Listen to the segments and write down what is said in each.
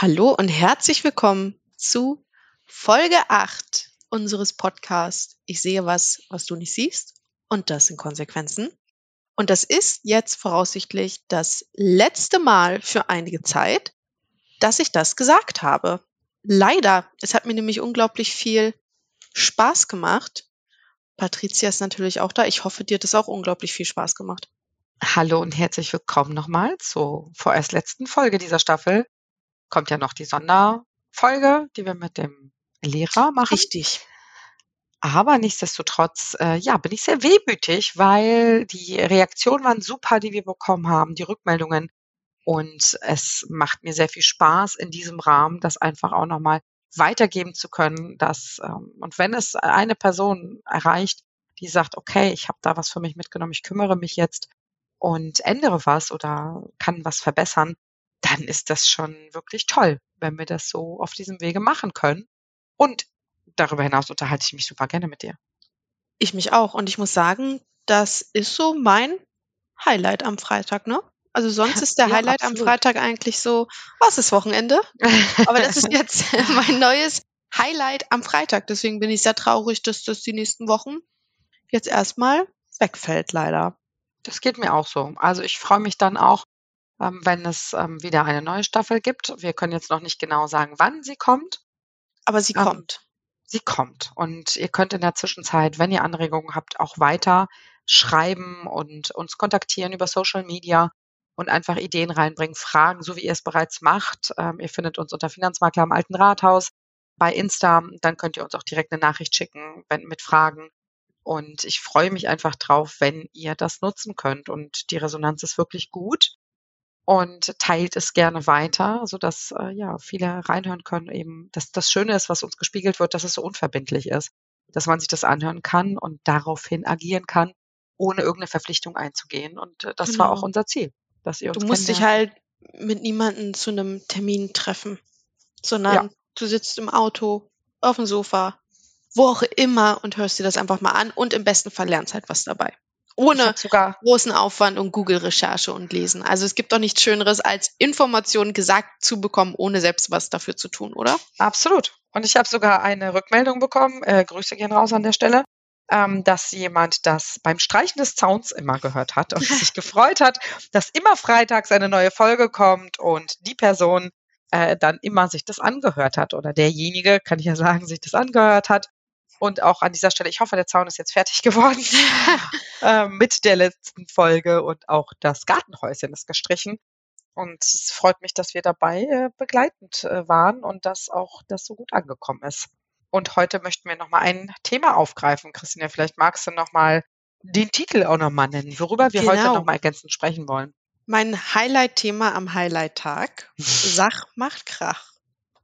Hallo und herzlich willkommen zu Folge 8 unseres Podcasts. Ich sehe was, was du nicht siehst. Und das sind Konsequenzen. Und das ist jetzt voraussichtlich das letzte Mal für einige Zeit, dass ich das gesagt habe. Leider. Es hat mir nämlich unglaublich viel Spaß gemacht. Patricia ist natürlich auch da. Ich hoffe, dir hat es auch unglaublich viel Spaß gemacht. Hallo und herzlich willkommen nochmal zur vorerst letzten Folge dieser Staffel. Kommt ja noch die Sonderfolge, die wir mit dem Lehrer machen. Richtig. Aber nichtsdestotrotz, äh, ja, bin ich sehr wehmütig, weil die Reaktionen waren super, die wir bekommen haben, die Rückmeldungen. Und es macht mir sehr viel Spaß, in diesem Rahmen das einfach auch nochmal weitergeben zu können. Dass, ähm, und wenn es eine Person erreicht, die sagt, okay, ich habe da was für mich mitgenommen, ich kümmere mich jetzt und ändere was oder kann was verbessern, dann ist das schon wirklich toll, wenn wir das so auf diesem Wege machen können. Und darüber hinaus unterhalte ich mich super gerne mit dir. Ich mich auch. Und ich muss sagen, das ist so mein Highlight am Freitag, ne? Also sonst ist der Ja, Highlight am absolut. Freitag eigentlich so, was ist Wochenende? Aber das ist jetzt mein neues Highlight am Freitag. Deswegen bin ich sehr traurig, dass das die nächsten Wochen jetzt erstmal wegfällt, leider. Das geht mir auch so. Also ich freue mich dann auch, ähm, wenn es ähm, wieder eine neue Staffel gibt. Wir können jetzt noch nicht genau sagen, wann sie kommt. Aber sie Ähm, kommt. Sie kommt. Und ihr könnt in der Zwischenzeit, wenn ihr Anregungen habt, auch weiter schreiben und uns kontaktieren über Social Media und einfach Ideen reinbringen, Fragen, so wie ihr es bereits macht. Ähm, ihr findet uns unter Finanzmakler am Alten Rathaus bei Insta. Dann könnt ihr uns auch direkt eine Nachricht schicken wenn, mit Fragen. Und ich freue mich einfach drauf, wenn ihr das nutzen könnt. Und die Resonanz ist wirklich gut. Und teilt es gerne weiter, sodass äh, ja viele reinhören können. Eben, dass das Schöne ist, was uns gespiegelt wird, dass es so unverbindlich ist, dass man sich das anhören kann und daraufhin agieren kann, ohne irgendeine Verpflichtung einzugehen. Und äh, das war auch Genau. unser Ziel, dass ihr uns Du musst dich halt mit niemandem zu einem Termin treffen, Ja, sondern du sitzt im Auto, auf dem Sofa, wo auch immer und hörst dir das einfach mal an und im besten Fall lernst halt was dabei. Ohne sogar großen Aufwand und Google-Recherche und Lesen. Also es gibt doch nichts Schöneres, als Informationen gesagt zu bekommen, ohne selbst was dafür zu tun, oder? Absolut. Und ich habe sogar eine Rückmeldung bekommen, äh, Grüße gehen raus an der Stelle, ähm, dass jemand das beim Streichen des Zauns immer gehört hat und sich gefreut hat, dass immer freitags eine neue Folge kommt und die Person äh, dann immer sich das angehört hat oder derjenige, kann ich ja sagen, sich das angehört hat. Und auch an dieser Stelle, ich hoffe, der Zaun ist jetzt fertig geworden äh, mit der letzten Folge und auch das Gartenhäuschen ist gestrichen. Und es freut mich, dass wir dabei äh, begleitend äh, waren und dass auch das so gut angekommen ist. Und heute möchten wir nochmal ein Thema aufgreifen. Christina, vielleicht magst du nochmal den Titel auch nochmal nennen, worüber wir heute Genau. nochmal ergänzend sprechen wollen. Mein Highlight-Thema am Highlight-Tag. Sach macht Krach.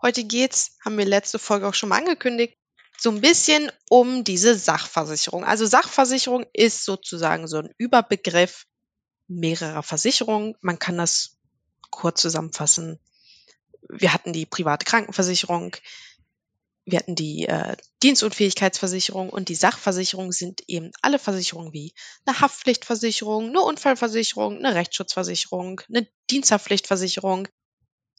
Heute geht's, haben wir letzte Folge auch schon mal angekündigt, so ein bisschen um diese Sachversicherung. Also Sachversicherung ist sozusagen so ein Überbegriff mehrerer Versicherungen. Man kann das kurz zusammenfassen. Wir hatten die private Krankenversicherung, wir hatten die äh, Dienstunfähigkeitsversicherung und die Sachversicherung sind eben alle Versicherungen wie eine Haftpflichtversicherung, eine Unfallversicherung, eine Rechtsschutzversicherung, eine Diensthaftpflichtversicherung,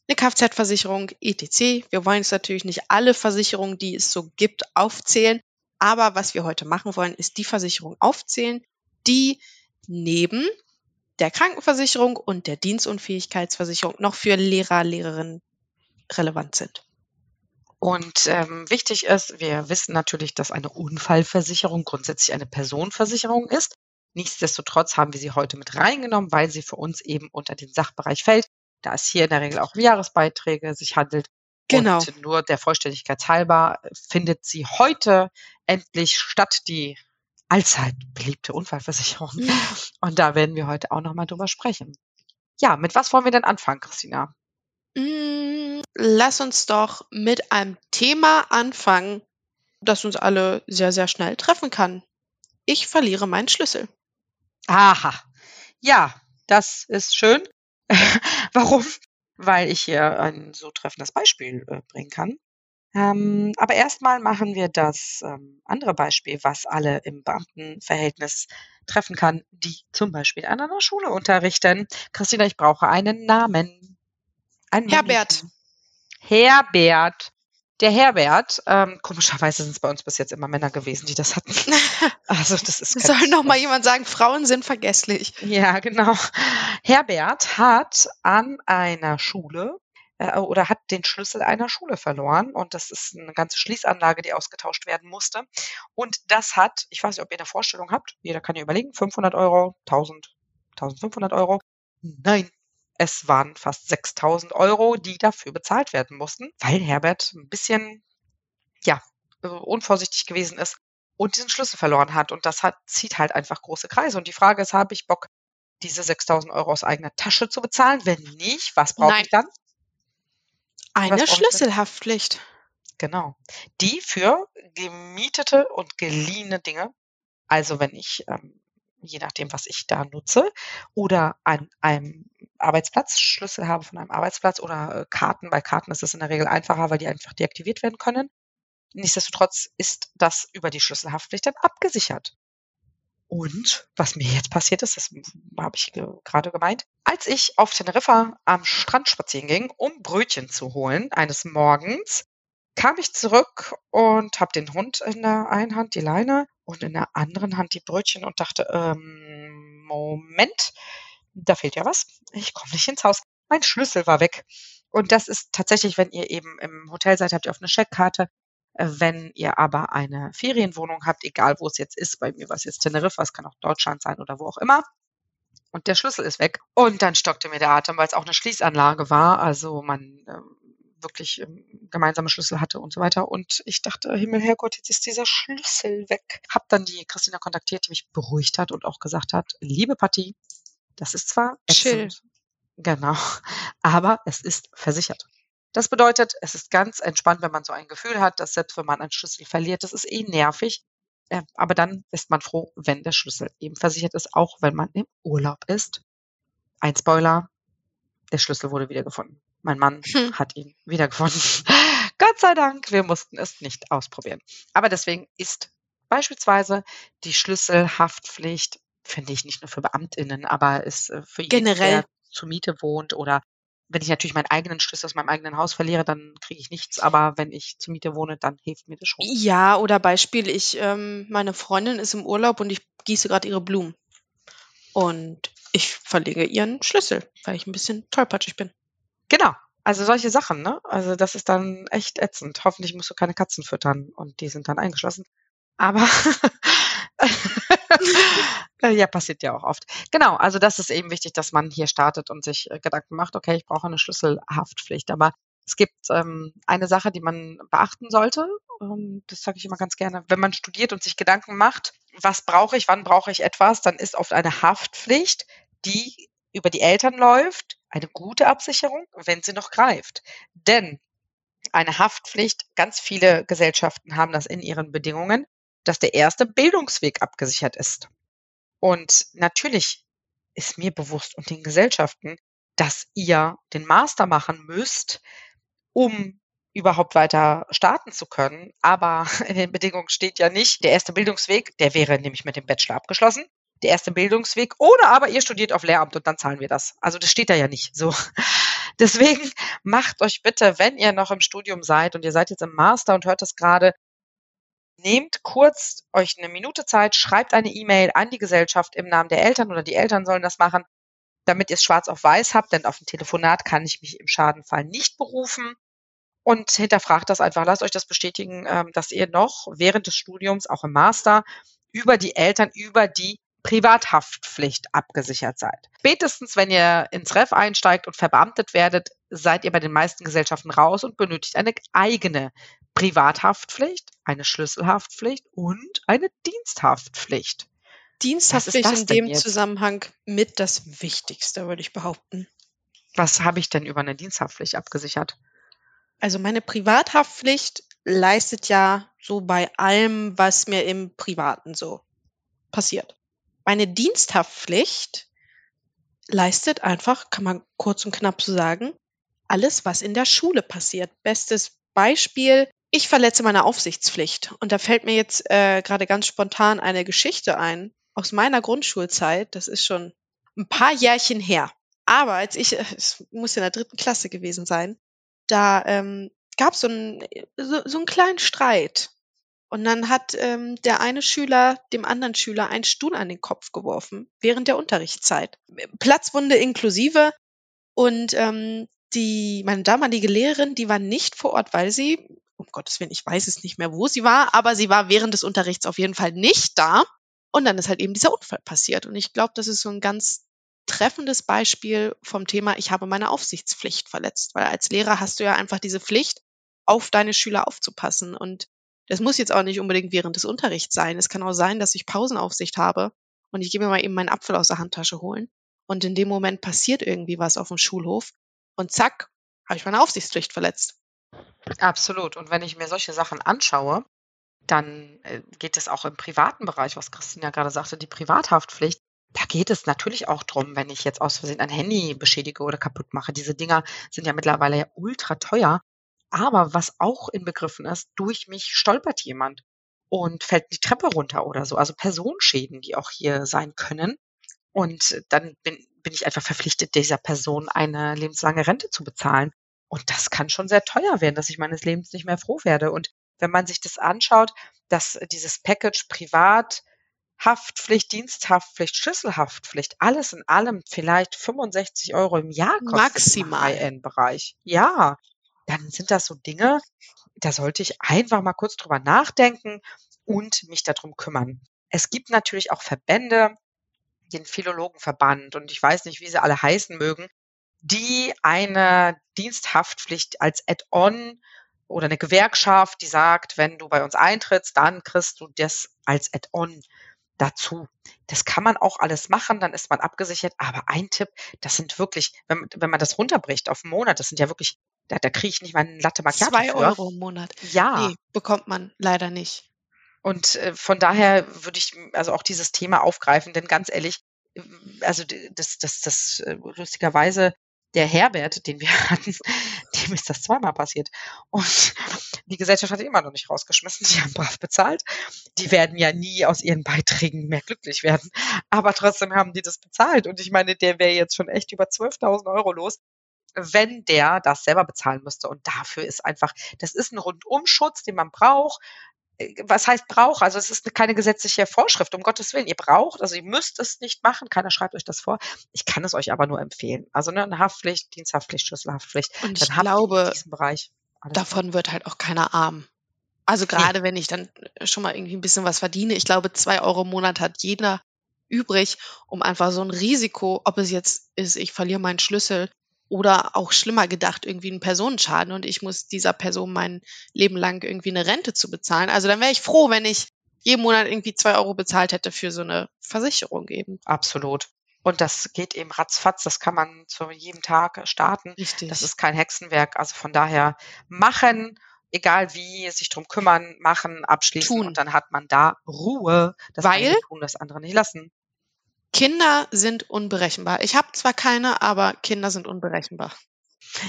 eine Kfz-Versicherung, etc. Wir wollen jetzt natürlich nicht alle Versicherungen, die es so gibt, aufzählen. Aber was wir heute machen wollen, ist die Versicherung aufzählen, die neben der Krankenversicherung und der Dienstunfähigkeitsversicherung noch für Lehrer, Lehrerinnen relevant sind. Und ähm, wichtig ist, wir wissen natürlich, dass eine Unfallversicherung grundsätzlich eine Personenversicherung ist. Nichtsdestotrotz haben wir sie heute mit reingenommen, weil sie für uns eben unter den Sachbereich fällt, da es hier in der Regel auch um Jahresbeiträge sich handelt. Genau. Und nur der Vollständigkeit halber findet sie heute endlich statt, die allzeit beliebte Unfallversicherung. Und da werden wir heute auch nochmal drüber sprechen. Ja, mit was wollen wir denn anfangen, Christina? Mm, Lass uns doch mit einem Thema anfangen, das uns alle sehr, sehr schnell treffen kann. Ich verliere meinen Schlüssel. Aha. Ja, das ist schön. Warum? Weil ich hier ein so treffendes Beispiel äh, bringen kann. Ähm, aber erstmal machen wir das ähm, andere Beispiel, was alle im Beamtenverhältnis treffen kann, die zum Beispiel an einer Schule unterrichten. Christina, ich brauche einen Namen. Einen Herbert. männlichen. Herbert. Der Herbert, ähm, komischerweise sind es bei uns bis jetzt immer Männer gewesen, die das hatten. Also das ist Soll noch mal jemand sagen, Frauen sind vergesslich. Ja, genau. Herbert hat an einer Schule äh, oder hat den Schlüssel einer Schule verloren und das ist eine ganze Schließanlage, die ausgetauscht werden musste. Und das hat, ich weiß nicht, ob ihr eine Vorstellung habt, jeder kann ja überlegen, 500 Euro, 1000, 1500 Euro. Nein, es waren fast 6000 Euro, die dafür bezahlt werden mussten, weil Herbert ein bisschen, ja, äh, unvorsichtig gewesen ist und diesen Schlüssel verloren hat. Und das hat, zieht halt einfach große Kreise. Und die Frage ist, habe ich Bock, diese 6000 Euro aus eigener Tasche zu bezahlen? Wenn nicht, was brauche ich dann? Eine Schlüsselhaftpflicht. Genau. Die für gemietete und geliehene Dinge, also wenn ich ähm, je nachdem, was ich da nutze, oder an einem Arbeitsplatz, Schlüssel habe von einem Arbeitsplatz oder äh, Karten. Bei Karten ist es in der Regel einfacher, weil die einfach deaktiviert werden können. Nichtsdestotrotz ist das über die Schlüsselhaftpflicht dann abgesichert. Und was mir jetzt passiert ist, das habe ich gerade gemeint, als ich auf Teneriffa am Strand spazieren ging, um Brötchen zu holen, eines Morgens, kam ich zurück und habe den Hund in der einen Hand, die Leine, und in der anderen Hand die Brötchen und dachte, ähm, Moment, da fehlt ja was. Ich komme nicht ins Haus. Mein Schlüssel war weg. Und das ist tatsächlich, wenn ihr eben im Hotel seid, habt ihr auf eine Scheckkarte. Äh, wenn ihr aber eine Ferienwohnung habt, egal wo es jetzt ist, bei mir war es jetzt Teneriffa, es kann auch Deutschland sein oder wo auch immer, und der Schlüssel ist weg. Und dann stockte mir der Atem, weil es auch eine Schließanlage war. Also man ähm, wirklich ähm, gemeinsame Schlüssel hatte und so weiter. Und ich dachte, Himmel, Herrgott, jetzt ist dieser Schlüssel weg. Hab dann die Christina kontaktiert, die mich beruhigt hat und auch gesagt hat, liebe Patti, das ist zwar Chill. genau, aber es ist versichert. Das bedeutet, es ist ganz entspannt, wenn man so ein Gefühl hat, dass selbst wenn man einen Schlüssel verliert, das ist eh nervig. Äh, aber dann ist man froh, wenn der Schlüssel eben versichert ist, auch wenn man im Urlaub ist. Ein Spoiler, der Schlüssel wurde wiedergefunden. Mein Mann hm. hat ihn wiedergefunden. Gott sei Dank, wir mussten es nicht ausprobieren. Aber deswegen ist beispielsweise die Schlüsselhaftpflicht, finde ich nicht nur für Beamtinnen, aber ist äh, für jeden, Generell. der zur Miete wohnt oder wenn ich natürlich meinen eigenen Schlüssel aus meinem eigenen Haus verliere, dann kriege ich nichts. Aber wenn ich zur Miete wohne, dann hilft mir das schon. Ja, oder Beispiel, ich, ähm, meine Freundin ist im Urlaub und ich gieße gerade ihre Blumen. Und ich verlege ihren Schlüssel, weil ich ein bisschen tollpatschig bin. Genau. Also solche Sachen, ne? Also das ist dann echt ätzend. Hoffentlich musst du keine Katzen füttern und die sind dann eingeschlossen. Aber ja, passiert ja auch oft. Genau, also das ist eben wichtig, dass man hier startet und sich äh, Gedanken macht, okay, ich brauche eine Schlüsselhaftpflicht. Aber es gibt ähm, eine Sache, die man beachten sollte. Ähm, das sage ich immer ganz gerne. Wenn man studiert und sich Gedanken macht, was brauche ich, wann brauche ich etwas, dann ist oft eine Haftpflicht, die über die Eltern läuft, eine gute Absicherung, wenn sie noch greift. Denn eine Haftpflicht, ganz viele Gesellschaften haben das in ihren Bedingungen, dass der erste Bildungsweg abgesichert ist. Und natürlich ist mir bewusst und den Gesellschaften, dass ihr den Master machen müsst, um überhaupt weiter starten zu können. Aber in den Bedingungen steht ja nicht, der erste Bildungsweg, der wäre nämlich mit dem Bachelor abgeschlossen der erste Bildungsweg. Oder aber ihr studiert auf Lehramt und dann zahlen wir das. Also das steht da ja nicht so. Deswegen macht euch bitte, wenn ihr noch im Studium seid und ihr seid jetzt im Master und hört das gerade, nehmt kurz euch eine Minute Zeit, schreibt eine E-Mail an die Gesellschaft im Namen der Eltern oder die Eltern sollen das machen, damit ihr es schwarz auf weiß habt, denn auf ein Telefonat kann ich mich im Schadenfall nicht berufen. Und hinterfragt das einfach, lasst euch das bestätigen, ähm, dass ihr noch während des Studiums, auch im Master, über die Eltern, über die Privathaftpflicht abgesichert seid. Spätestens, wenn ihr ins Ref einsteigt und verbeamtet werdet, seid ihr bei den meisten Gesellschaften raus und benötigt eine eigene Privathaftpflicht, eine Schlüsselhaftpflicht und eine Diensthaftpflicht. Diensthaftpflicht in dem jetzt? Zusammenhang mit das Wichtigste, würde ich behaupten. Was habe ich denn über eine Diensthaftpflicht abgesichert? Also meine Privathaftpflicht leistet ja so bei allem, was mir im Privaten so passiert. Meine Diensthaftpflicht leistet einfach, kann man kurz und knapp so sagen, alles, was in der Schule passiert. Bestes Beispiel, ich verletze meine Aufsichtspflicht. Und da fällt mir jetzt äh, gerade ganz spontan eine Geschichte ein aus meiner Grundschulzeit. Das ist schon ein paar Jährchen her. Aber als ich, es muss in der dritten Klasse gewesen sein, da ähm, gab so es so, so einen kleinen Streit. Und dann hat ähm, der eine Schüler dem anderen Schüler einen Stuhl an den Kopf geworfen während der Unterrichtszeit. Platzwunde inklusive. Und ähm, die, meine damalige Lehrerin, die war nicht vor Ort, weil sie, um Gottes Willen, ich weiß es nicht mehr, wo sie war, aber sie war während des Unterrichts auf jeden Fall nicht da. Und dann ist halt eben dieser Unfall passiert. Und ich glaube, das ist so ein ganz treffendes Beispiel vom Thema, ich habe meine Aufsichtspflicht verletzt. Weil als Lehrer hast du ja einfach diese Pflicht, auf deine Schüler aufzupassen. Und das muss jetzt auch nicht unbedingt während des Unterrichts sein. Es kann auch sein, dass ich Pausenaufsicht habe und ich gehe mir mal eben meinen Apfel aus der Handtasche holen. Und in dem Moment passiert irgendwie was auf dem Schulhof und zack, habe ich meine Aufsichtspflicht verletzt. Absolut. Und wenn ich mir solche Sachen anschaue, dann äh, geht es auch im privaten Bereich, was Christine ja gerade sagte, die Privathaftpflicht. Da geht es natürlich auch drum, wenn ich jetzt aus Versehen ein Handy beschädige oder kaputt mache. Diese Dinger sind ja mittlerweile ja ultra teuer. Aber was auch inbegriffen ist, durch mich stolpert jemand und fällt die Treppe runter oder so. Also Personenschäden, die auch hier sein können. Und dann bin, bin ich einfach verpflichtet, dieser Person eine lebenslange Rente zu bezahlen. Und das kann schon sehr teuer werden, dass ich meines Lebens nicht mehr froh werde. Und wenn man sich das anschaut, dass dieses Package Privat, Haftpflicht, Diensthaftpflicht, Schlüsselhaftpflicht, alles in allem vielleicht 65 Euro im Jahr kostet Maximal. im High-End-Bereich. Ja, dann sind das so Dinge, da sollte ich einfach mal kurz drüber nachdenken und mich darum kümmern. Es gibt natürlich auch Verbände, den Philologenverband und ich weiß nicht, wie sie alle heißen mögen, die eine Diensthaftpflicht als Add-on oder eine Gewerkschaft, die sagt, wenn du bei uns eintrittst, dann kriegst du das als Add-on dazu. Das kann man auch alles machen, dann ist man abgesichert. Aber ein Tipp, das sind wirklich, wenn, wenn man das runterbricht auf einen Monat, das sind ja wirklich, da, da kriege ich nicht mal einen Latte Macchiato Zwei für. Euro im Monat. Ja. Nee, bekommt man leider nicht. Und äh, von daher würde ich also auch dieses Thema aufgreifen, denn ganz ehrlich, äh, also das, das, das äh, lustigerweise der Herbert, den wir hatten, dem ist das zweimal passiert. Und die Gesellschaft hat ihn immer noch nicht rausgeschmissen. Die haben brav bezahlt. Die werden ja nie aus ihren Beiträgen mehr glücklich werden. Aber trotzdem haben die das bezahlt. Und ich meine, der wäre jetzt schon echt über 12.000 Euro los, wenn der das selber bezahlen müsste. Und dafür ist einfach, das ist ein Rundumschutz, den man braucht. Äh, was heißt braucht? Also es ist keine gesetzliche Vorschrift, um Gottes Willen. Ihr braucht, also ihr müsst es nicht machen, keiner schreibt euch das vor. Ich kann es euch aber nur empfehlen. Also ne, eine Haftpflicht, Diensthaftpflicht, Schlüsselhaftpflicht. Und ich glaube, davon wird halt auch keiner arm. Also gerade nee. wenn ich dann schon mal irgendwie ein bisschen was verdiene, ich glaube, zwei Euro im Monat hat jeder übrig, um einfach so ein Risiko, ob es jetzt ist, ich verliere meinen Schlüssel oder auch schlimmer gedacht, irgendwie einen Personenschaden und ich muss dieser Person mein Leben lang irgendwie eine Rente zu bezahlen. Also dann wäre ich froh, wenn ich jeden Monat irgendwie zwei Euro bezahlt hätte für so eine Versicherung eben. Absolut. Und das geht eben ratzfatz, das kann man zu jedem Tag starten. Richtig. Das ist kein Hexenwerk. Also von daher machen, egal wie, sich drum kümmern, machen, abschließen Tun. und dann hat man da Ruhe. Das Weil- tun, das andere nicht lassen. Kinder sind unberechenbar. Ich habe zwar keine, aber Kinder sind unberechenbar.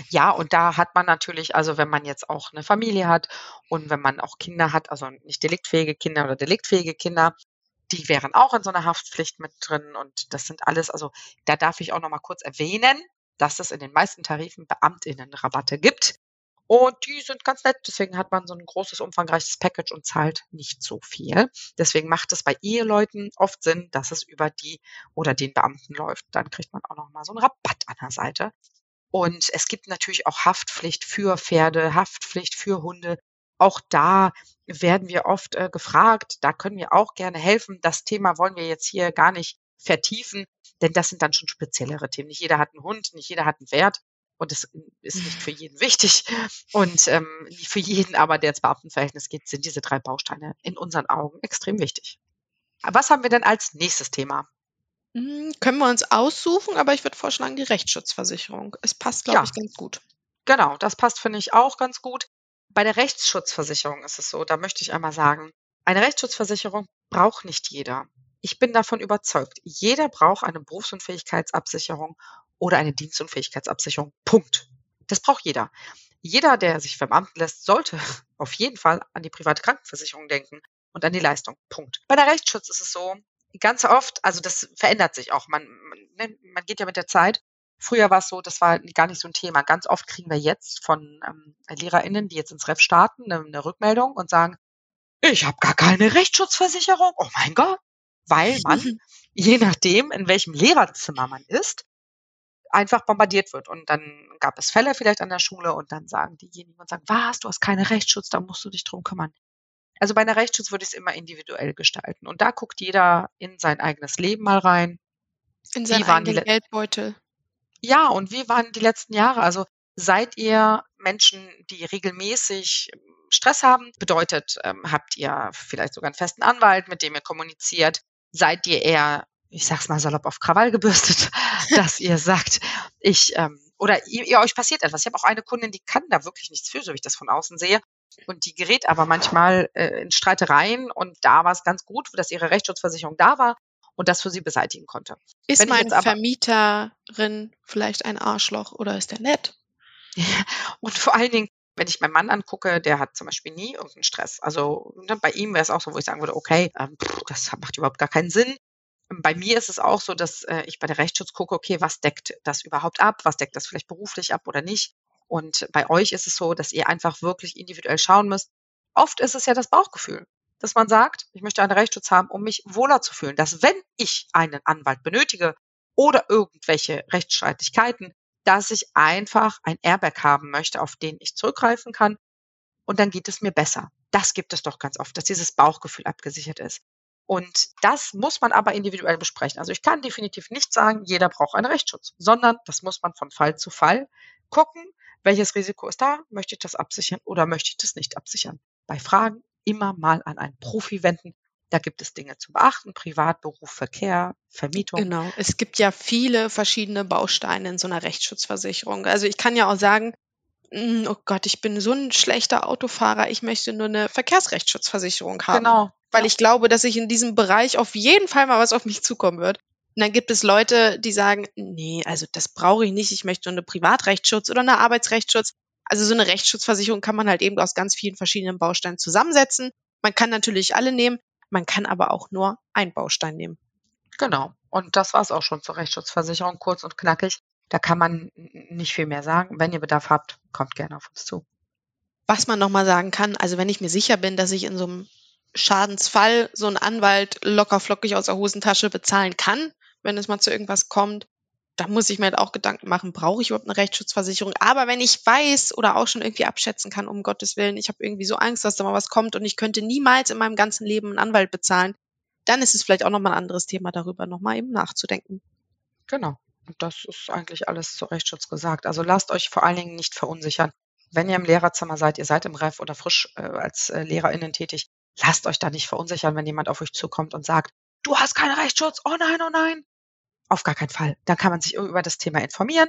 Ja, und da hat man natürlich, also wenn man jetzt auch eine Familie hat und wenn man auch Kinder hat, also nicht deliktfähige Kinder oder deliktfähige Kinder, die wären auch in so einer Haftpflicht mit drin und das sind alles, also da darf ich auch noch mal kurz erwähnen, dass es in den meisten Tarifen Beamtinnenrabatte gibt und die sind ganz nett, deswegen hat man so ein großes, umfangreiches Package und zahlt nicht so viel. Deswegen macht es bei Eheleuten oft Sinn, dass es über die oder den Beamten läuft. Dann kriegt man auch noch mal so einen Rabatt an der Seite. Und es gibt natürlich auch Haftpflicht für Pferde, Haftpflicht für Hunde. Auch da werden wir oft äh, gefragt. Da können wir auch gerne helfen. Das Thema wollen wir jetzt hier gar nicht vertiefen, denn das sind dann schon speziellere Themen. Nicht jeder hat einen Hund, nicht jeder hat ein Pferd. Und es ist nicht für jeden wichtig. Und ähm, für jeden aber, der ins Beamtenverhältnis geht, sind diese drei Bausteine in unseren Augen extrem wichtig. Was haben wir denn als nächstes Thema? Hm, können wir uns aussuchen, aber ich würde vorschlagen, die Rechtsschutzversicherung. Es passt, glaube Ja. ich, ganz gut. Genau, das passt, finde ich, auch ganz gut. Bei der Rechtsschutzversicherung ist es so, da möchte ich einmal sagen, eine Rechtsschutzversicherung braucht nicht jeder. Ich bin davon überzeugt, jeder braucht eine Berufsunfähigkeitsabsicherung oder eine Dienstunfähigkeitsabsicherung. Punkt. Das braucht jeder. Jeder, der sich verbeamten lässt, sollte auf jeden Fall an die private Krankenversicherung denken und an die Leistung. Punkt. Bei der Rechtsschutz ist es so, ganz oft, also das verändert sich auch. Man, man, ne, man geht ja mit der Zeit Früher war es so, das war gar nicht so ein Thema. Ganz oft kriegen wir jetzt von ähm, LehrerInnen, die jetzt ins Ref starten, eine, eine Rückmeldung und sagen, ich habe gar keine Rechtsschutzversicherung. Oh mein Gott. Weil man, je nachdem, in welchem Lehrerzimmer man ist, einfach bombardiert wird. Und dann gab es Fälle vielleicht an der Schule und dann sagen diejenigen und sagen, was, du hast keinen Rechtsschutz, da musst du dich drum kümmern. Also bei einer Rechtsschutz würde ich es immer individuell gestalten. Und da guckt jeder in sein eigenes Leben mal rein. In seinen eigenen Geldbeutel. Ja, und wie waren die letzten Jahre? Also seid ihr Menschen, die regelmäßig Stress haben? Bedeutet, ähm, habt ihr vielleicht sogar einen festen Anwalt, mit dem ihr kommuniziert? Seid ihr eher, ich sag's mal salopp, auf Krawall gebürstet, dass ihr sagt, ich, ähm, oder ihr, ihr euch passiert etwas. Ich habe auch eine Kundin, die kann da wirklich nichts für, so wie ich das von außen sehe. Und die gerät aber manchmal äh, in Streitereien und da war es ganz gut, dass ihre Rechtsschutzversicherung da war und das für sie beseitigen konnte. Ist Wenn mein aber, Vermieterin vielleicht ein Arschloch oder ist der nett? und vor allen Dingen, wenn ich meinen Mann angucke, der hat zum Beispiel nie irgendeinen Stress. Also ne, bei ihm wäre es auch so, wo ich sagen würde, okay, ähm, pff, das macht überhaupt gar keinen Sinn. Bei mir ist es auch so, dass äh, ich bei der Rechtsschutz gucke, okay, was deckt das überhaupt ab? Was deckt das vielleicht beruflich ab oder nicht? Und bei euch ist es so, dass ihr einfach wirklich individuell schauen müsst. Oft ist es ja das Bauchgefühl, dass man sagt, ich möchte einen Rechtsschutz haben, um mich wohler zu fühlen, dass wenn ich einen Anwalt benötige oder irgendwelche Rechtsstreitigkeiten, dass ich einfach ein Airbag haben möchte, auf den ich zurückgreifen kann und dann geht es mir besser. Das gibt es doch ganz oft, dass dieses Bauchgefühl abgesichert ist. Und das muss man aber individuell besprechen. Also ich kann definitiv nicht sagen, jeder braucht einen Rechtsschutz, sondern das muss man von Fall zu Fall gucken, welches Risiko ist da, möchte ich das absichern oder möchte ich das nicht absichern. Bei Fragen immer mal an einen Profi wenden. Da gibt es Dinge zu beachten, Privat, Beruf, Verkehr, Vermietung. Genau, es gibt ja viele verschiedene Bausteine in so einer Rechtsschutzversicherung. Also ich kann ja auch sagen, oh Gott, ich bin so ein schlechter Autofahrer, ich möchte nur eine Verkehrsrechtsschutzversicherung haben. Genau. Weil ja. ich glaube, dass ich in diesem Bereich auf jeden Fall mal was auf mich zukommen wird. Und dann gibt es Leute, die sagen, nee, also das brauche ich nicht, ich möchte nur eine Privatrechtsschutz oder eine Arbeitsrechtsschutz. Also so eine Rechtsschutzversicherung kann man halt eben aus ganz vielen verschiedenen Bausteinen zusammensetzen. Man kann natürlich alle nehmen, man kann aber auch nur einen Baustein nehmen. Genau. Und das war es auch schon zur Rechtsschutzversicherung, kurz und knackig. Da kann man nicht viel mehr sagen. Wenn ihr Bedarf habt, kommt gerne auf uns zu. Was man nochmal sagen kann, also wenn ich mir sicher bin, dass ich in so einem Schadensfall so einen Anwalt locker flockig aus der Hosentasche bezahlen kann, wenn es mal zu irgendwas kommt, da muss ich mir halt auch Gedanken machen, brauche ich überhaupt eine Rechtsschutzversicherung? Aber wenn ich weiß oder auch schon irgendwie abschätzen kann, um Gottes Willen, ich habe irgendwie so Angst, dass da mal was kommt und ich könnte niemals in meinem ganzen Leben einen Anwalt bezahlen, dann ist es vielleicht auch nochmal ein anderes Thema, darüber nochmal eben nachzudenken. Genau. Das ist eigentlich alles zu Rechtsschutz gesagt. Also lasst euch vor allen Dingen nicht verunsichern. Wenn ihr im Lehrerzimmer seid, ihr seid im Ref oder frisch äh, als äh, LehrerInnen tätig, lasst euch da nicht verunsichern, wenn jemand auf euch zukommt und sagt, du hast keinen Rechtsschutz, oh nein, oh nein. Auf gar keinen Fall. Da kann man sich über das Thema informieren.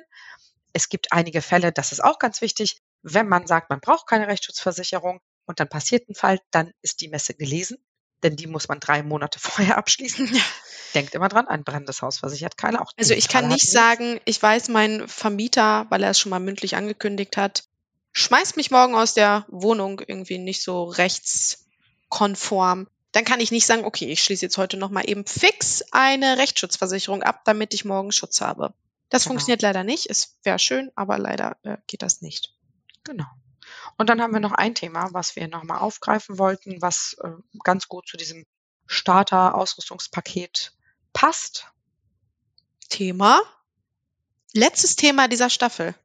Es gibt einige Fälle, das ist auch ganz wichtig, wenn man sagt, man braucht keine Rechtsschutzversicherung und dann passiert ein Fall, dann ist die Messe gelesen, denn die muss man drei Monate vorher abschließen. Denkt immer dran, ein brennendes Haus versichert keiner. Auch also ich kann nicht sagen, ich weiß, mein Vermieter, weil er es schon mal mündlich angekündigt hat, schmeißt mich morgen aus der Wohnung irgendwie nicht so rechtskonform dann kann ich nicht sagen, okay, ich schließe jetzt heute nochmal eben fix eine Rechtsschutzversicherung ab, damit ich morgen Schutz habe. Das genau. funktioniert leider nicht. Es wäre schön, aber leider äh, geht das nicht. Genau. Und dann haben wir noch ein Thema, was wir nochmal aufgreifen wollten, was äh, ganz gut zu diesem Starter-Ausrüstungspaket passt. Thema? Letztes Thema dieser Staffel.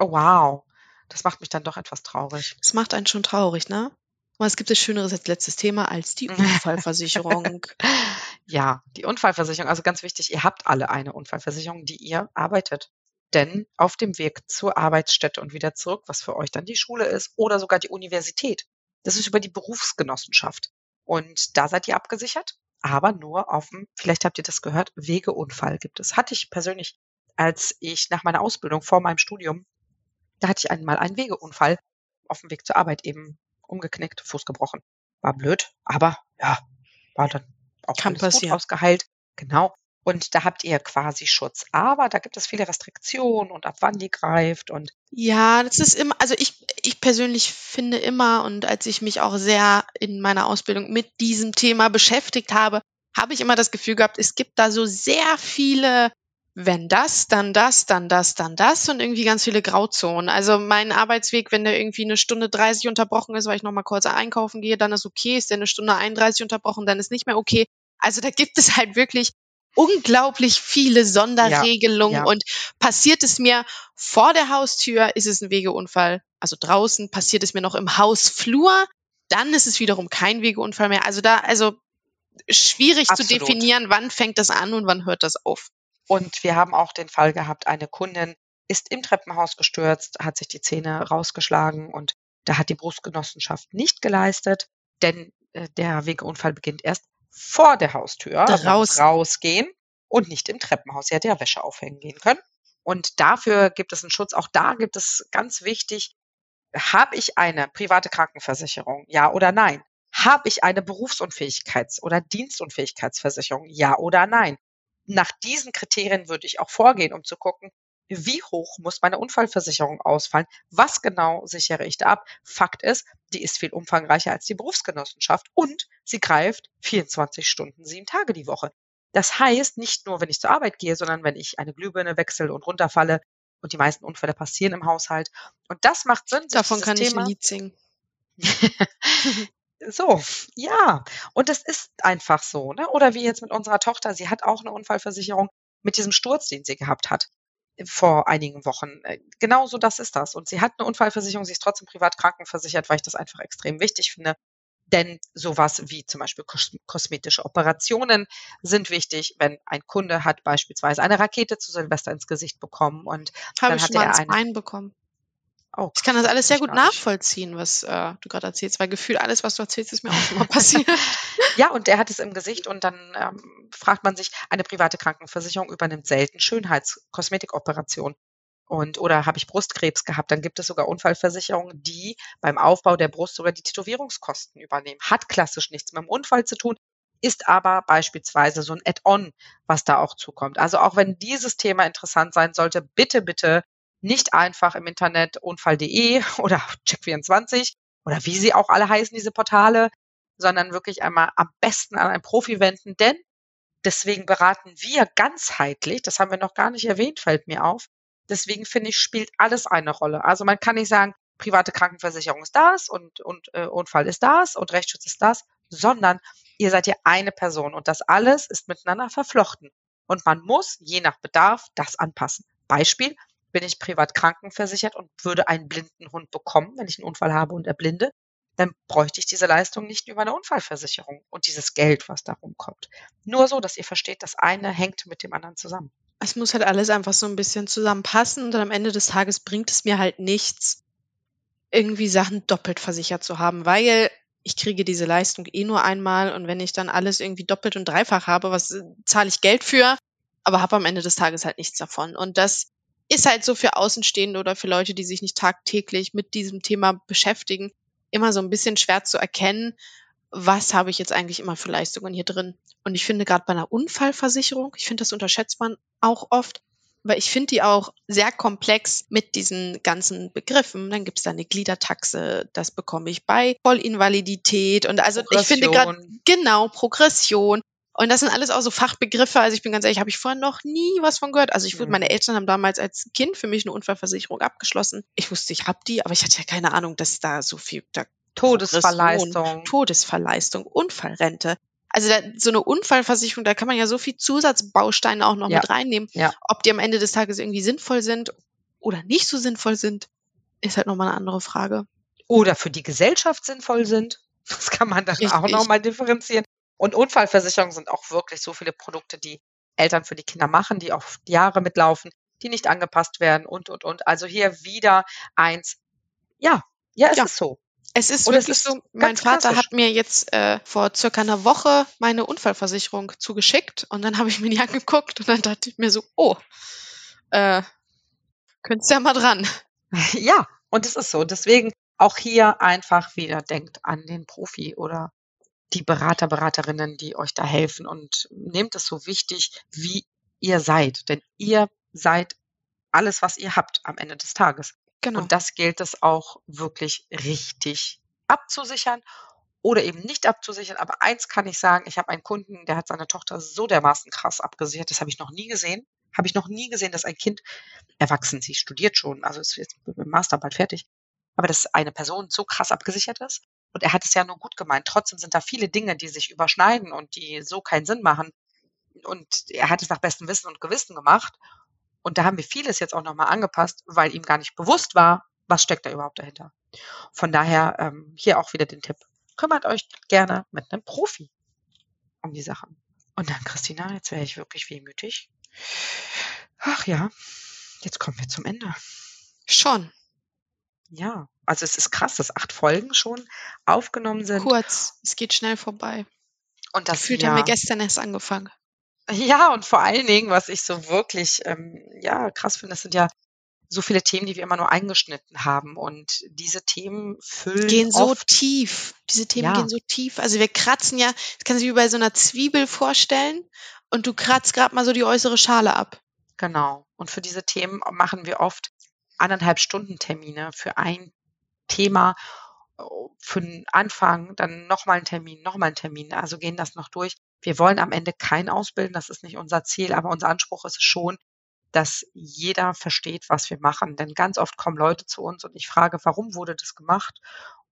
Oh, wow. Das macht mich dann doch etwas traurig. Das macht einen schon traurig, ne? Was gibt es Schöneres als letztes Thema als die Unfallversicherung? ja, die Unfallversicherung. Also ganz wichtig, ihr habt alle eine Unfallversicherung, die ihr arbeitet. Denn auf dem Weg zur Arbeitsstätte und wieder zurück, was für euch dann die Schule ist oder sogar die Universität, das ist über die Berufsgenossenschaft. Und da seid ihr abgesichert, aber nur auf dem, vielleicht habt ihr das gehört, Wegeunfall gibt es. Hatte ich persönlich, als ich nach meiner Ausbildung vor meinem Studium, da hatte ich einmal einen Wegeunfall auf dem Weg zur Arbeit eben umgeknickt, Fuß gebrochen. War blöd, aber ja, war dann auch Kann alles passieren. gut ausgeheilt. Genau. Und da habt ihr quasi Schutz. Aber da gibt es viele Restriktionen und ab wann die greift und. Ja, das ist immer, also ich, ich persönlich finde immer und als ich mich auch sehr in meiner Ausbildung mit diesem Thema beschäftigt habe, habe ich immer das Gefühl gehabt, es gibt da so sehr viele wenn das, dann das, dann das, dann das und irgendwie ganz viele Grauzonen. Also mein Arbeitsweg, wenn der irgendwie eine Stunde 30 unterbrochen ist, weil ich nochmal kurz einkaufen gehe, dann ist okay. Ist der eine Stunde 31 unterbrochen, dann ist nicht mehr okay. Also da gibt es halt wirklich unglaublich viele Sonderregelungen ja, ja. und passiert es mir vor der Haustür, ist es ein Wegeunfall. Also draußen passiert es mir noch im Hausflur, dann ist es wiederum kein Wegeunfall mehr. Also da, also schwierig Absolut. zu definieren, wann fängt das an und wann hört das auf. Und wir haben auch den Fall gehabt, eine Kundin ist im Treppenhaus gestürzt, hat sich die Zähne rausgeschlagen und da hat die Brustgenossenschaft nicht geleistet, denn äh, der Wegeunfall beginnt erst vor der Haustür, raus. rausgehen und nicht im Treppenhaus. Sie hätte ja Wäsche aufhängen gehen können. Und dafür gibt es einen Schutz. Auch da gibt es ganz wichtig, habe ich eine private Krankenversicherung? Ja oder nein? Habe ich eine Berufsunfähigkeits- oder Dienstunfähigkeitsversicherung? Ja oder nein? nach diesen Kriterien würde ich auch vorgehen, um zu gucken, wie hoch muss meine Unfallversicherung ausfallen? Was genau sichere ich da ab? Fakt ist, die ist viel umfangreicher als die Berufsgenossenschaft und sie greift 24 Stunden, sieben Tage die Woche. Das heißt, nicht nur, wenn ich zur Arbeit gehe, sondern wenn ich eine Glühbirne wechsle und runterfalle und die meisten Unfälle passieren im Haushalt. Und das macht Sinn. Davon kann Thema, ich ein Lied singen. So, ja. Und das ist einfach so, ne? Oder wie jetzt mit unserer Tochter, sie hat auch eine Unfallversicherung mit diesem Sturz, den sie gehabt hat vor einigen Wochen. Äh, genauso das ist das. Und sie hat eine Unfallversicherung, sie ist trotzdem privat krankenversichert, weil ich das einfach extrem wichtig finde. Denn sowas wie zum Beispiel kosmetische Operationen sind wichtig, wenn ein Kunde hat beispielsweise eine Rakete zu Silvester ins Gesicht bekommen und Habe dann ich hat er eine Bein bekommen. Oh, ich kann das alles sehr gut nachvollziehen, was äh, du gerade erzählst, weil Gefühl, alles, was du erzählst, ist mir auch schon mal passiert. ja, und der hat es im Gesicht und dann ähm, fragt man sich, eine private Krankenversicherung übernimmt selten Schönheitskosmetikoperationen. Und oder habe ich Brustkrebs gehabt, dann gibt es sogar Unfallversicherungen, die beim Aufbau der Brust sogar die Tätowierungskosten übernehmen. Hat klassisch nichts mit dem Unfall zu tun, ist aber beispielsweise so ein Add-on, was da auch zukommt. Also auch wenn dieses Thema interessant sein sollte, bitte, bitte nicht einfach im Internet unfall.de oder Check24 oder wie sie auch alle heißen, diese Portale, sondern wirklich einmal am besten an einen Profi wenden, denn deswegen beraten wir ganzheitlich, das haben wir noch gar nicht erwähnt, fällt mir auf. Deswegen finde ich, spielt alles eine Rolle. Also man kann nicht sagen, private Krankenversicherung ist das und, und äh, Unfall ist das und Rechtsschutz ist das, sondern ihr seid ja eine Person und das alles ist miteinander verflochten. Und man muss je nach Bedarf das anpassen. Beispiel, bin ich privat krankenversichert und würde einen blinden Hund bekommen, wenn ich einen Unfall habe und erblinde, dann bräuchte ich diese Leistung nicht über eine Unfallversicherung und dieses Geld, was da rumkommt. Nur so, dass ihr versteht, das eine hängt mit dem anderen zusammen. Es muss halt alles einfach so ein bisschen zusammenpassen und dann am Ende des Tages bringt es mir halt nichts, irgendwie Sachen doppelt versichert zu haben, weil ich kriege diese Leistung eh nur einmal und wenn ich dann alles irgendwie doppelt und dreifach habe, was äh, zahle ich Geld für, aber habe am Ende des Tages halt nichts davon. Und das ist halt so für Außenstehende oder für Leute, die sich nicht tagtäglich mit diesem Thema beschäftigen, immer so ein bisschen schwer zu erkennen, was habe ich jetzt eigentlich immer für Leistungen hier drin. Und ich finde gerade bei einer Unfallversicherung, ich finde, das unterschätzt man auch oft, weil ich finde die auch sehr komplex mit diesen ganzen Begriffen. Dann gibt es da eine Gliedertaxe, das bekomme ich bei Vollinvalidität und also ich finde gerade genau Progression. Und das sind alles auch so Fachbegriffe. Also ich bin ganz ehrlich, habe ich vorher noch nie was von gehört. Also ich wusste, mhm. meine Eltern haben damals als Kind für mich eine Unfallversicherung abgeschlossen. Ich wusste, ich habe die, aber ich hatte ja keine Ahnung, dass da so viel da Todesverleistung, Todesverleistung, Unfallrente. Also da, so eine Unfallversicherung, da kann man ja so viel Zusatzbausteine auch noch ja. mit reinnehmen. Ja. Ob die am Ende des Tages irgendwie sinnvoll sind oder nicht so sinnvoll sind, ist halt nochmal eine andere Frage. Oder für die Gesellschaft sinnvoll sind. Das kann man dann Richtig. auch nochmal differenzieren. Und Unfallversicherungen sind auch wirklich so viele Produkte, die Eltern für die Kinder machen, die auf Jahre mitlaufen, die nicht angepasst werden und, und, und. Also hier wieder eins. Ja, ja, es ja. ist so. Es ist und wirklich ist so, mein Vater hat mir jetzt äh, vor circa einer Woche meine Unfallversicherung zugeschickt und dann habe ich mir die angeguckt und dann dachte ich mir so, oh, äh, könntest ja mal dran. Ja, und es ist so. Deswegen auch hier einfach wieder denkt an den Profi oder die Berater, Beraterinnen, die euch da helfen und nehmt es so wichtig, wie ihr seid, denn ihr seid alles, was ihr habt am Ende des Tages. Genau. Und das gilt es auch wirklich richtig abzusichern oder eben nicht abzusichern. Aber eins kann ich sagen, ich habe einen Kunden, der hat seine Tochter so dermaßen krass abgesichert, das habe ich noch nie gesehen. habe ich noch nie gesehen, dass ein Kind erwachsen, sie studiert schon, also ist jetzt mit dem Master bald fertig, aber dass eine Person so krass abgesichert ist. Und er hat es ja nur gut gemeint. Trotzdem sind da viele Dinge, die sich überschneiden und die so keinen Sinn machen. Und er hat es nach bestem Wissen und Gewissen gemacht. Und da haben wir vieles jetzt auch nochmal angepasst, weil ihm gar nicht bewusst war, was steckt da überhaupt dahinter. Von daher ähm, hier auch wieder den Tipp. Kümmert euch gerne mit einem Profi um die Sachen. Und dann, Christina, jetzt wäre ich wirklich wehmütig. Ach ja, jetzt kommen wir zum Ende. Schon. Ja, also es ist krass, dass acht Folgen schon aufgenommen sind. Kurz, es geht schnell vorbei. Und das Gefühlt ja, haben wir gestern erst angefangen. ja, und vor allen Dingen, was ich so wirklich ähm, ja krass finde, das sind ja so viele Themen, die wir immer nur eingeschnitten haben. Und diese Themen füllen Gehen so tief. Diese Themen Ja. gehen so tief. Also wir kratzen ja, das kann sich wie bei so einer Zwiebel vorstellen. Und du kratzt gerade mal so die äußere Schale ab. genau. Und für diese Themen machen wir oft anderthalb Stunden Termine für ein Thema, oh, für den Anfang, dann nochmal einen Termin, nochmal einen Termin. Also gehen das noch durch. Wir wollen am Ende keinen ausbilden, das ist nicht unser Ziel, aber unser Anspruch ist es schon, dass jeder versteht, was wir machen. Denn ganz oft kommen Leute zu uns und ich frage, warum wurde das gemacht?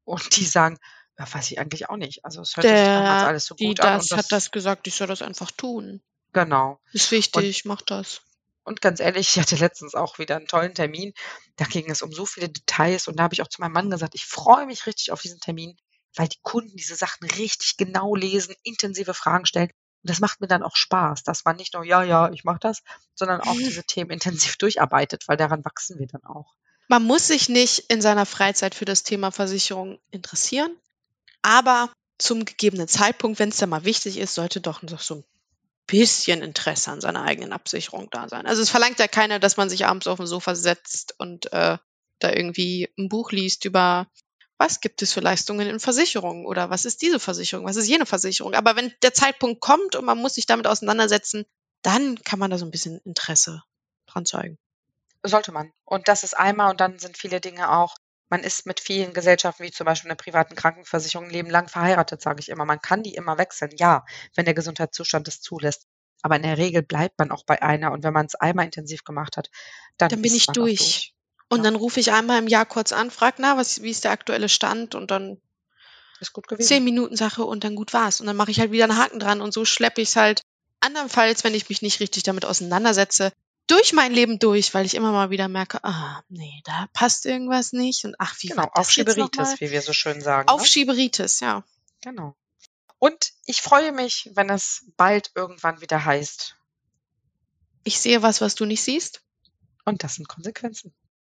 Und die sagen, ja, weiß ich eigentlich auch nicht. Also es hört sich damals Der, alles so die gut an. das Und hat das gesagt, ich soll das einfach tun. genau. Ist wichtig, mach das. Und ganz ehrlich, ich hatte letztens auch wieder einen tollen Termin. Da ging es um so viele Details und da habe ich auch zu meinem Mann gesagt, ich freue mich richtig auf diesen Termin, weil die Kunden diese Sachen richtig genau lesen, intensive Fragen stellen. Und das macht mir dann auch Spaß, dass man nicht nur, ja, ja, ich mache das, sondern auch diese Themen intensiv durcharbeitet, weil daran wachsen wir dann auch. Man muss sich nicht in seiner Freizeit für das Thema Versicherung interessieren, aber zum gegebenen Zeitpunkt, wenn es dann mal wichtig ist, sollte doch noch so ein bisschen Interesse an seiner eigenen Absicherung da sein. Also es verlangt ja keiner, dass man sich abends auf dem Sofa setzt und äh, da irgendwie ein Buch liest über was gibt es für Leistungen in Versicherungen oder was ist diese Versicherung, was ist jene Versicherung. Aber wenn der Zeitpunkt kommt und man muss sich damit auseinandersetzen, dann kann man da so ein bisschen Interesse dran zeigen. Sollte man. Und das ist einmal und dann sind viele Dinge auch, man ist mit vielen Gesellschaften, wie zum Beispiel einer privaten Krankenversicherung, ein Leben lang verheiratet, sage ich immer. Man kann die immer wechseln, ja, wenn der Gesundheitszustand es zulässt. Aber in der Regel bleibt man auch bei einer und wenn man es einmal intensiv gemacht hat, dann, Dann bin ich auch durch. Und Ja. dann rufe ich einmal im Jahr kurz an, frag, na, was, wie ist der aktuelle Stand? Und dann Ist gut gewesen. zehn Minuten Sache und dann gut war's. Und dann mache ich halt wieder einen Haken dran und so schleppe ich es halt andernfalls, wenn ich mich nicht richtig damit auseinandersetze, durch mein Leben durch, weil ich immer mal wieder merke, ah, nee, da passt irgendwas nicht und ach, wie Genau, Aufschieberitis, wie wir so schön sagen. Ne? Aufschieberitis, ja. Genau. Und ich freue mich, wenn es bald irgendwann wieder heißt. Ich sehe was, was du nicht siehst. Und das sind Konsequenzen.